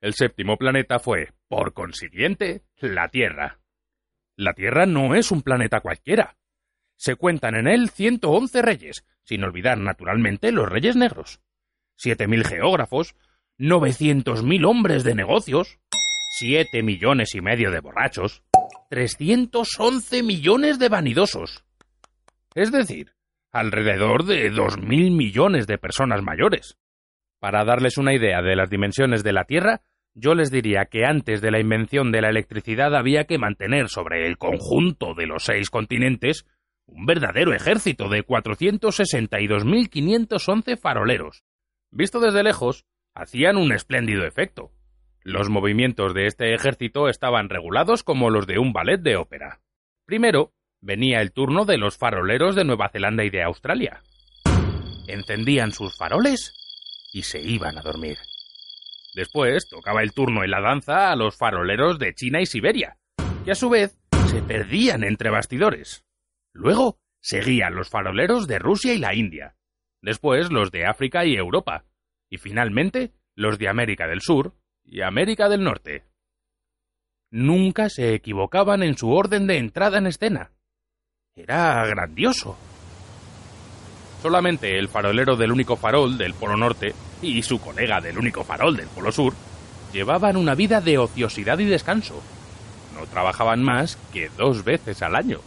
El séptimo planeta fue, por consiguiente, la Tierra. La Tierra no es un planeta cualquiera. Se cuentan en él 111 reyes, sin olvidar naturalmente los reyes negros. 7.000 geógrafos, 900.000 hombres de negocios, 7 millones y medio de borrachos, 311 millones de vanidosos. Es decir, alrededor de 2.000 millones de personas mayores. Para darles una idea de las dimensiones de la Tierra, yo les diría que antes de la invención de la electricidad había que mantener sobre el conjunto de los seis continentes un verdadero ejército de 462.511 faroleros. Visto desde lejos, hacían un espléndido efecto. Los movimientos de este ejército estaban regulados como los de un ballet de ópera. Primero, venía el turno de los faroleros de Nueva Zelanda y de Australia. Encendían sus faroles y se iban a dormir. Después tocaba el turno en la danza a los faroleros de China y Siberia, que a su vez se perdían entre bastidores. Luego seguían los faroleros de Rusia y la India, después los de África y Europa, y finalmente los de América del Sur y América del Norte. Nunca se equivocaban en su orden de entrada en escena. Era grandioso. Solamente el farolero del único farol del Polo Norte y su colega del único farol del Polo Sur llevaban una vida de ociosidad y descanso. No trabajaban más que dos veces al año.